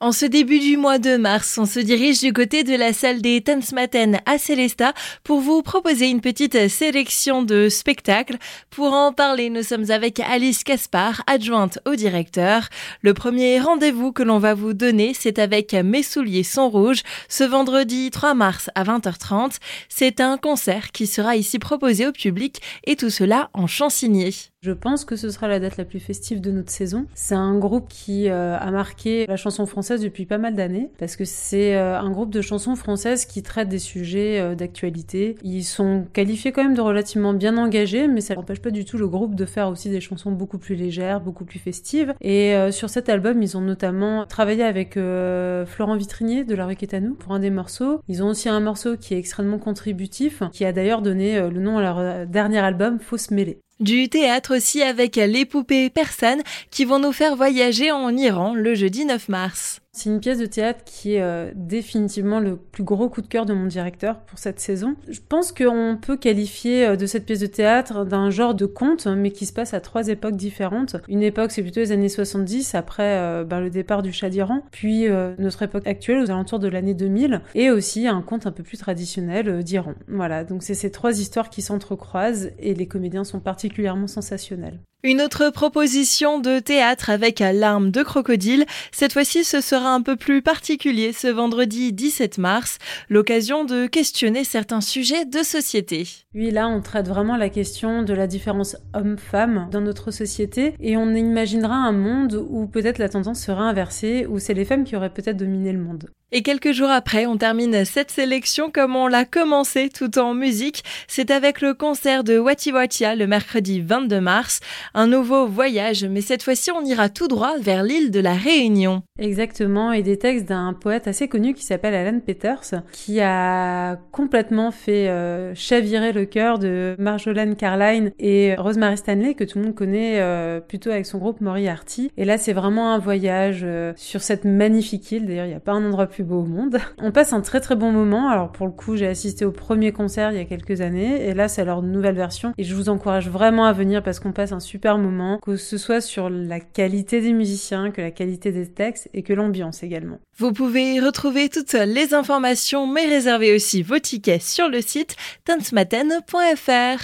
En ce début du mois de mars, on se dirige du côté de la salle des Tanzmatten à Célesta pour vous proposer une petite sélection de spectacles. Pour en parler, nous sommes avec Alice Caspar, adjointe au directeur. Le premier rendez-vous que l'on va vous donner, c'est avec Mes souliers sont rouges, ce vendredi 3 mars à 20h30. C'est un concert qui sera ici proposé au public et tout cela en chansigné. Je pense que ce sera la date la plus festive de notre saison. C'est un groupe qui euh, a marqué la chanson française depuis pas mal d'années parce que c'est euh, un groupe de chansons françaises qui traite des sujets euh, d'actualité. Ils sont qualifiés quand même de relativement bien engagés, mais ça n'empêche pas du tout le groupe de faire aussi des chansons beaucoup plus légères, beaucoup plus festives. Et sur cet album, ils ont notamment travaillé avec Florent Vitrinier de La Rue nous pour un des morceaux. Ils ont aussi un morceau qui est extrêmement contributif, qui a d'ailleurs donné le nom à leur dernier album, Fausse Mêlée. Du théâtre aussi avec les poupées persanes qui vont nous faire voyager en Iran le jeudi 9 mars. C'est une pièce de théâtre qui est euh, définitivement le plus gros coup de cœur de mon directeur pour cette saison. Je pense qu'on peut qualifier euh, de cette pièce de théâtre d'un genre de conte, mais qui se passe à trois époques différentes. Une époque, c'est plutôt les années 70, après euh, ben, le départ du Shah d'Iran, puis notre époque actuelle, aux alentours de l'année 2000, et aussi un conte un peu plus traditionnel d'Iran. Voilà, donc c'est ces trois histoires qui s'entrecroisent, et les comédiens sont particulièrement sensationnels. Une autre proposition de théâtre avec l'arme de crocodile. Cette fois-ci, ce sera un peu plus particulier ce vendredi 17 mars, l'occasion de questionner certains sujets de société. Oui, là, on traite vraiment la question de la différence homme-femme dans notre société et on imaginera un monde où peut-être la tendance sera inversée, où c'est les femmes qui auraient peut-être dominé le monde. Et quelques jours après, on termine cette sélection comme on l'a commencé tout en musique. C'est avec le concert de Wati Watia le mercredi 22 mars. Un nouveau voyage, mais cette fois-ci on ira tout droit vers l'île de la Réunion. Exactement, et des textes d'un poète assez connu qui s'appelle Alan Peters, qui a complètement fait euh, chavirer le cœur de Marjolaine Carline et Rosemary Stanley, que tout le monde connaît euh, plutôt avec son groupe Moriarty. Et là, c'est vraiment un voyage euh, sur cette magnifique île. D'ailleurs, il n'y a pas un endroit plus beau au monde. On passe un très très bon moment. Alors pour le coup, j'ai assisté au premier concert il y a quelques années et là c'est leur nouvelle version et je vous encourage vraiment à venir parce qu'on passe un super moment, que ce soit sur la qualité des musiciens, que la qualité des textes et que l'ambiance également. Vous pouvez retrouver toutes les informations mais réservez aussi vos tickets sur le site tanzmaten.fr.